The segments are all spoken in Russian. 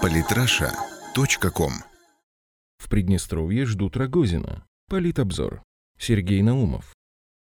Политраша.ком В Приднестровье ждут Рогозина. Политобзор. Сергей Наумов.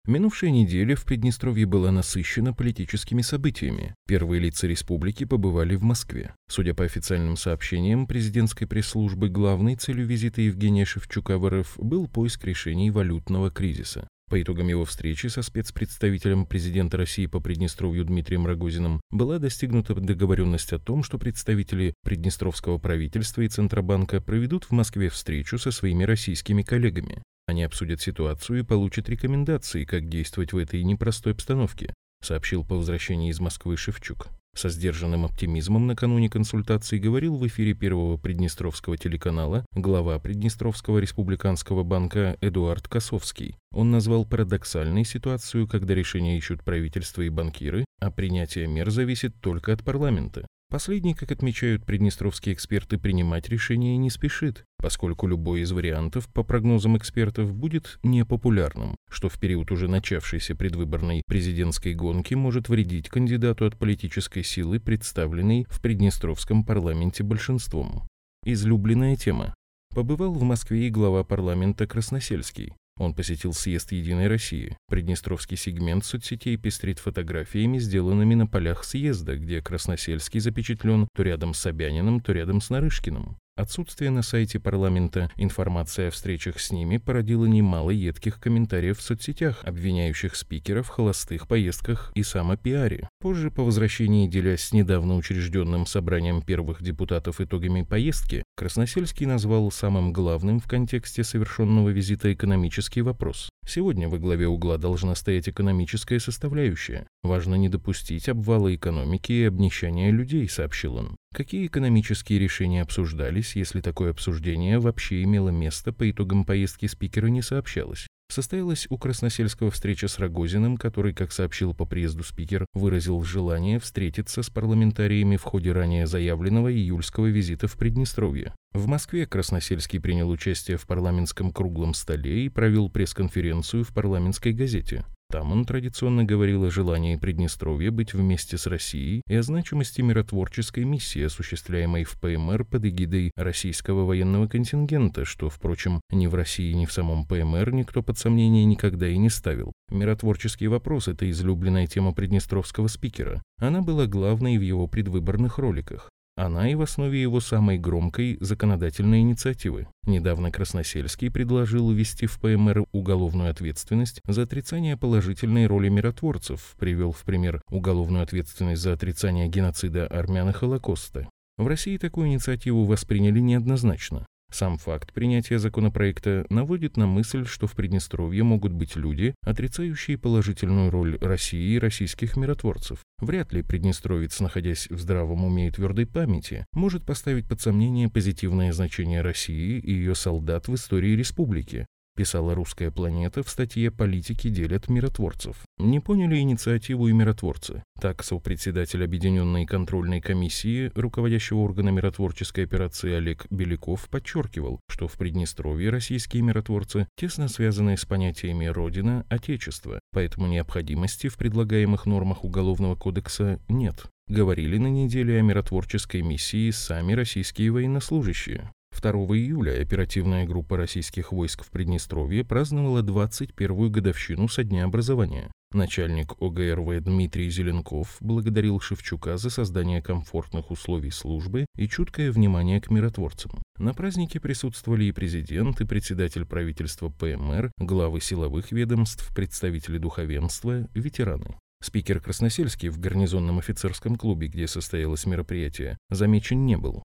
Минувшая неделя в Приднестровье была насыщена политическими событиями. Первые лица республики побывали в Москве. Судя по официальным сообщениям президентской пресс-службы, главной целью визита Евгения Шевчука в РФ был поиск решений валютного кризиса. По итогам его встречи со спецпредставителем президента России по Приднестровью Дмитрием Рогозиным была достигнута договоренность о том, что представители Приднестровского правительства и Центробанка проведут в Москве встречу со своими российскими коллегами. Они обсудят ситуацию и получат рекомендации, как действовать в этой непростой обстановке, сообщил по возвращении из Москвы Шевчук. Со сдержанным оптимизмом накануне консультации говорил в эфире первого Приднестровского телеканала глава Приднестровского республиканского банка Эдуард Косовский. Он назвал парадоксальной ситуацию, когда решения ищут правительство и банкиры, а принятие мер зависит только от парламента. Последний, как отмечают приднестровские эксперты, принимать решение не спешит, поскольку любой из вариантов, по прогнозам экспертов, будет непопулярным, что в период уже начавшейся предвыборной президентской гонки может вредить кандидату от политической силы, представленной в Приднестровском парламенте большинством. Излюбленная тема. Побывал в Москве и глава парламента Красносельский. Он посетил съезд «Единой России». Приднестровский сегмент соцсетей пестрит фотографиями, сделанными на полях съезда, где Красносельский запечатлен то рядом с Собяниным, то рядом с Нарышкиным. Отсутствие на сайте парламента информации о встречах с ними породило немало едких комментариев в соцсетях, обвиняющих спикеров в холостых поездках и самопиаре. Позже, по возвращении, делясь с недавно учрежденным собранием первых депутатов итогами поездки, Красносельский назвал самым главным в контексте совершенного визита экономический вопрос. Сегодня во главе угла должна стоять экономическая составляющая. Важно не допустить обвала экономики и обнищания людей, сообщил он. Какие экономические решения обсуждались, если такое обсуждение вообще имело место, по итогам поездки спикера не сообщалось? Состоялась у Красносельского встреча с Рогозиным, который, как сообщил по приезду спикер, выразил желание встретиться с парламентариями в ходе ранее заявленного июльского визита в Приднестровье. В Москве Красносельский принял участие в парламентском круглом столе и провел пресс-конференцию в парламентской газете. Там он традиционно говорил о желании Приднестровья быть вместе с Россией и о значимости миротворческой миссии, осуществляемой в ПМР под эгидой российского военного контингента, что, впрочем, ни в России, ни в самом ПМР никто под сомнение никогда и не ставил. Миротворческий вопрос – это излюбленная тема приднестровского спикера. Она была главной в его предвыборных роликах. Она и в основе его самой громкой законодательной инициативы. Недавно Красносельский предложил ввести в ПМР уголовную ответственность за отрицание положительной роли миротворцев, привел в пример уголовную ответственность за отрицание геноцида армян и Холокоста. В России такую инициативу восприняли неоднозначно. Сам факт принятия законопроекта наводит на мысль, что в Приднестровье могут быть люди, отрицающие положительную роль России и российских миротворцев. Вряд ли приднестровец, находясь в здравом уме и твердой памяти, может поставить под сомнение позитивное значение России и ее солдат в истории республики, писала «Русская планета» в статье «Политики делят миротворцев». Не поняли инициативу и миротворцы. Так, сопредседатель Объединенной контрольной комиссии, руководящего органа миротворческой операции Олег Беляков подчеркивал, что в Приднестровье российские миротворцы тесно связаны с понятиями «Родина», «Отечество», поэтому необходимости в предлагаемых нормах Уголовного кодекса нет. Говорили на неделе о миротворческой миссии сами российские военнослужащие. 2 июля оперативная группа российских войск в Приднестровье праздновала 21-ю годовщину со дня образования. Начальник ОГРВ Дмитрий Зеленков благодарил Шевчука за создание комфортных условий службы и чуткое внимание к миротворцам. На празднике присутствовали и президент, и председатель правительства ПМР, главы силовых ведомств, представители духовенства, ветераны. Спикер Красносельский в гарнизонном офицерском клубе, где состоялось мероприятие, замечен не был.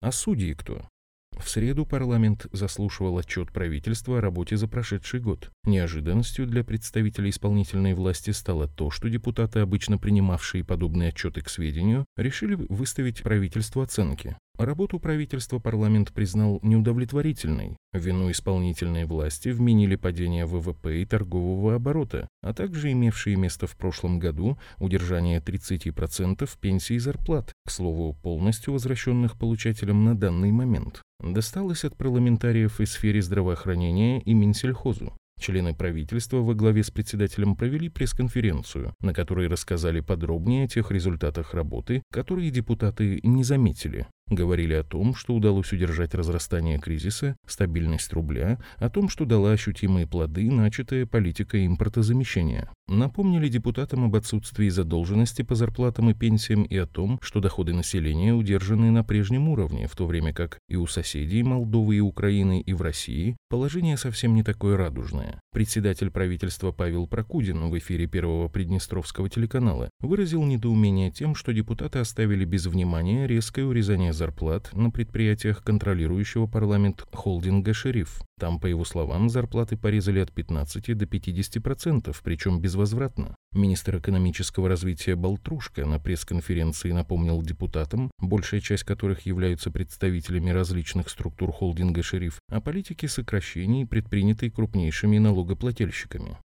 А судьи кто? В среду парламент заслушивал отчет правительства о работе за прошедший год. Неожиданностью для представителей исполнительной власти стало то, что депутаты, обычно принимавшие подобные отчеты к сведению, решили выставить правительству оценки. Работу правительства парламент признал неудовлетворительной. Вину исполнительной власти вменили падение ВВП и торгового оборота, а также имевшие место в прошлом году удержание 30% пенсий и зарплат, к слову, полностью возвращенных получателям на данный момент. Досталось от парламентариев и сфере здравоохранения и Минсельхозу. Члены правительства во главе с председателем провели пресс-конференцию, на которой рассказали подробнее о тех результатах работы, которые депутаты не заметили. Говорили о том, что удалось удержать разрастание кризиса, стабильность рубля, о том, что дала ощутимые плоды начатая политика импортозамещения. Напомнили депутатам об отсутствии задолженности по зарплатам и пенсиям и о том, что доходы населения удержаны на прежнем уровне, в то время как и у соседей Молдовы и Украины, и в России положение совсем не такое радужное. Председатель правительства Павел Прокудин в эфире первого Приднестровского телеканала выразил недоумение тем, что депутаты оставили без внимания резкое урезание зарплат на предприятиях контролирующего парламент холдинга «Шериф». Там, по его словам, зарплаты порезали от 15 до 50%, причем безвозвратно. Министр экономического развития Болтрушка на пресс-конференции напомнил депутатам, большая часть которых являются представителями различных структур холдинга «Шериф», о политике сокращений, предпринятой крупнейшими налогоплательщиками.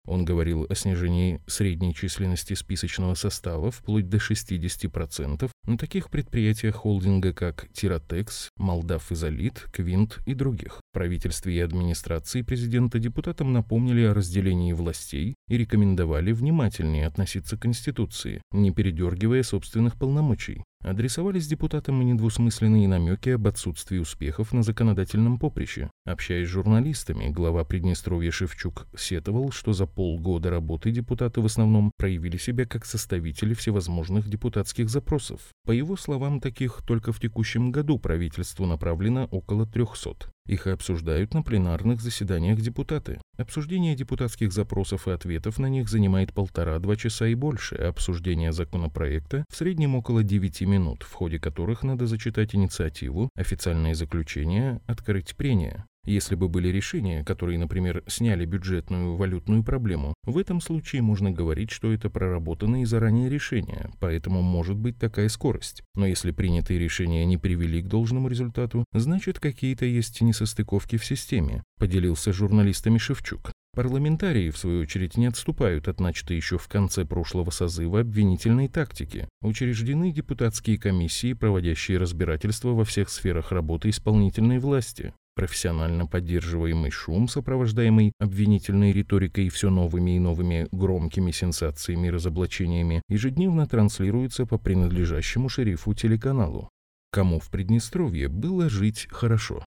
Он говорил о снижении средней численности списочного состава вплоть до 60% на таких предприятиях холдинга, как Тиротекс, Молдав Изолит, Квинт и других. Правительстве и администрации президента депутатам напомнили о разделении властей и рекомендовали внимательнее относиться к Конституции, не передергивая собственных полномочий. Адресовались депутатам и недвусмысленные намеки об отсутствии успехов на законодательном поприще. Общаясь с журналистами, глава Приднестровья Шевчук сетовал, что за полгода работы депутаты в основном проявили себя как составители всевозможных депутатских запросов. По его словам, таких только в текущем году правительству направлено около 300. Их обсуждают на пленарных заседаниях депутаты. Обсуждение депутатских запросов и ответов на них занимает полтора-два часа и больше, а обсуждение законопроекта в среднем около 9 минут, в ходе которых надо зачитать инициативу, официальное заключение, открыть прения. Если бы были решения, которые, например, сняли бюджетную валютную проблему, в этом случае можно говорить, что это проработанные заранее решения, поэтому может быть такая скорость. Но если принятые решения не привели к должному результату, значит какие-то есть несостыковки в системе, поделился журналистами Шевчук. Парламентарии, в свою очередь, не отступают от начатой еще в конце прошлого созыва обвинительной тактики. Учреждены депутатские комиссии, проводящие разбирательства во всех сферах работы исполнительной власти. Профессионально поддерживаемый шум, сопровождаемый обвинительной риторикой и все новыми и новыми громкими сенсациями и разоблачениями, ежедневно транслируется по принадлежащему шерифу телеканалу. Кому в Приднестровье было жить хорошо?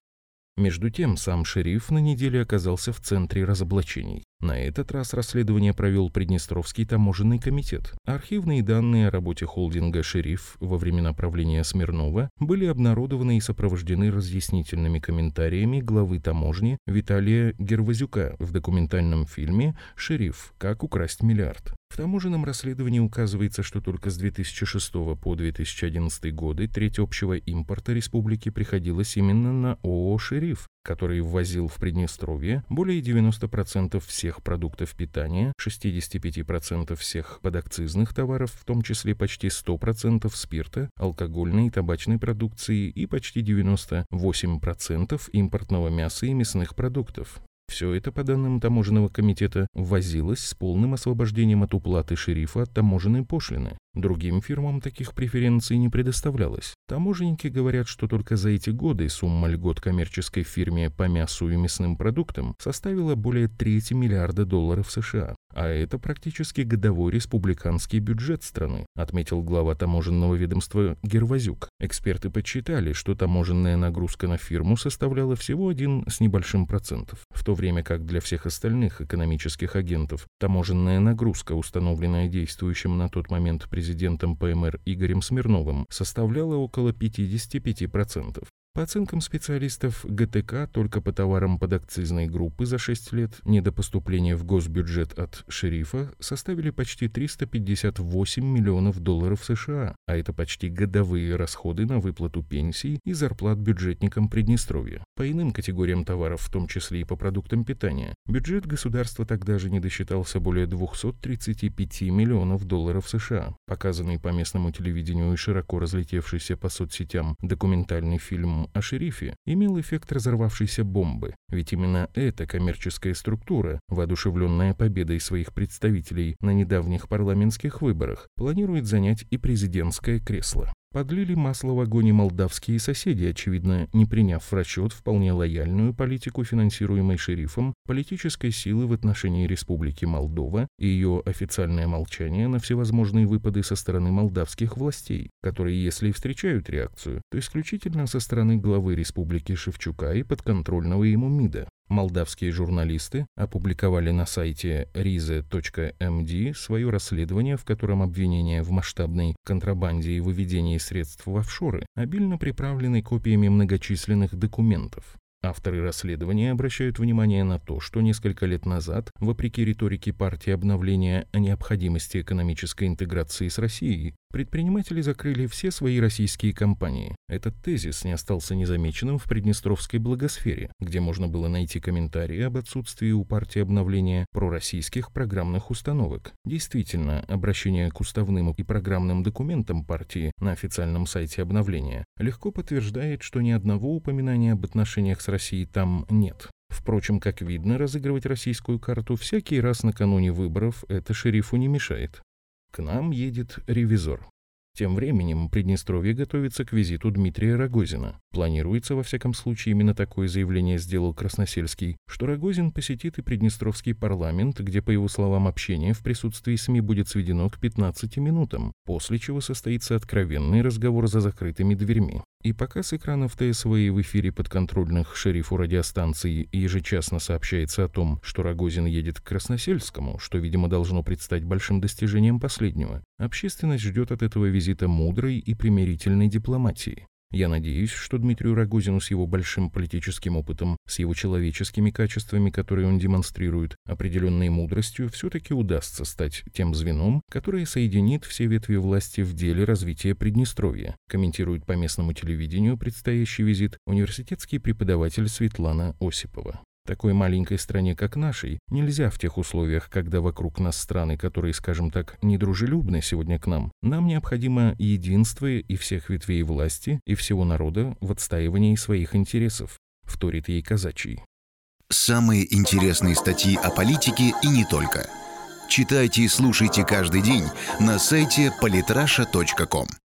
Между тем, сам шериф на неделе оказался в центре разоблачений. На этот раз расследование провел Приднестровский таможенный комитет. Архивные данные о работе холдинга «Шериф» во времена правления Смирнова были обнародованы и сопровождены разъяснительными комментариями главы таможни Виталия Гервазюка в документальном фильме «Шериф. Как украсть миллиард». В таможенном расследовании указывается, что только с 2006 по 2011 годы треть общего импорта республики приходилась именно на ООО «Шериф», который ввозил в Приднестровье более 90% всех продуктов питания, 65% всех подакцизных товаров, в том числе почти 100% спирта, алкогольной и табачной продукции и почти 98% импортного мяса и мясных продуктов. Все это, по данным таможенного комитета, ввозилось с полным освобождением от уплаты шерифа от таможенной пошлины. Другим фирмам таких преференций не предоставлялось. Таможенники говорят, что только за эти годы сумма льгот коммерческой фирме по мясу и мясным продуктам составила более трети миллиарда долларов США. А это практически годовой республиканский бюджет страны, отметил глава таможенного ведомства Гервазюк. Эксперты подсчитали, что таможенная нагрузка на фирму составляла всего один с небольшим процентов, в то время как для всех остальных экономических агентов таможенная нагрузка, установленная действующим на тот момент президентом ПМР Игорем Смирновым составляла около 55%. По оценкам специалистов ГТК, только по товарам подакцизной группы за 6 лет недопоступления в госбюджет от шерифа составили почти 358 миллионов долларов США, а это почти годовые расходы на выплату пенсий и зарплат бюджетникам Приднестровья. По иным категориям товаров, в том числе и по продуктам питания, бюджет государства тогда же не досчитался более 235 миллионов долларов США. Показанный по местному телевидению и широко разлетевшийся по соцсетям документальный фильм о шерифе имел эффект разорвавшейся бомбы, ведь именно эта коммерческая структура, воодушевленная победой своих представителей на недавних парламентских выборах, планирует занять и президентское кресло. Подлили масло в огонь молдавские соседи, очевидно, не приняв в расчет вполне лояльную политику, финансируемой шерифом, политической силы в отношении Республики Молдова и ее официальное молчание на всевозможные выпады со стороны молдавских властей, которые, если и встречают реакцию, то исключительно со стороны главы Республики Шевчука и подконтрольного ему МИДа. Молдавские журналисты опубликовали на сайте rize.md свое расследование, в котором обвинения в масштабной контрабанде и выведении средств в офшоры обильно приправлены копиями многочисленных документов. Авторы расследования обращают внимание на то, что несколько лет назад, вопреки риторике партии обновления о необходимости экономической интеграции с Россией, предприниматели закрыли все свои российские компании. Этот тезис не остался незамеченным в Приднестровской благосфере, где можно было найти комментарии об отсутствии у партии обновления пророссийских программных установок. Действительно, обращение к уставным и программным документам партии на официальном сайте обновления легко подтверждает, что ни одного упоминания об отношениях с России там нет. Впрочем, как видно, разыгрывать российскую карту всякий раз накануне выборов это шерифу не мешает. К нам едет ревизор. Тем временем Приднестровье готовится к визиту Дмитрия Рогозина. Планируется, во всяком случае, именно такое заявление сделал Красносельский, что Рогозин посетит и Приднестровский парламент, где, по его словам, общение в присутствии СМИ будет сведено к 15 минутам, после чего состоится откровенный разговор за закрытыми дверьми. И пока с экранов ТСВ и в эфире подконтрольных шерифу радиостанций ежечасно сообщается о том, что Рогозин едет к Красносельскому, что, видимо, должно предстать большим достижением последнего, общественность ждет от этого визита мудрой и примирительной дипломатии. Я надеюсь, что Дмитрию Рогозину с его большим политическим опытом, с его человеческими качествами, которые он демонстрирует, определенной мудростью, все-таки удастся стать тем звеном, которое соединит все ветви власти в деле развития Приднестровья, комментирует по местному телевидению предстоящий визит университетский преподаватель Светлана Осипова. Такой маленькой стране, как нашей, нельзя в тех условиях, когда вокруг нас страны, которые, скажем так, недружелюбны сегодня к нам, нам необходимо единство и всех ветвей власти, и всего народа в отстаивании своих интересов, вторит ей казачий. Самые интересные статьи о политике и не только. Читайте и слушайте каждый день на сайте polytrasha.com.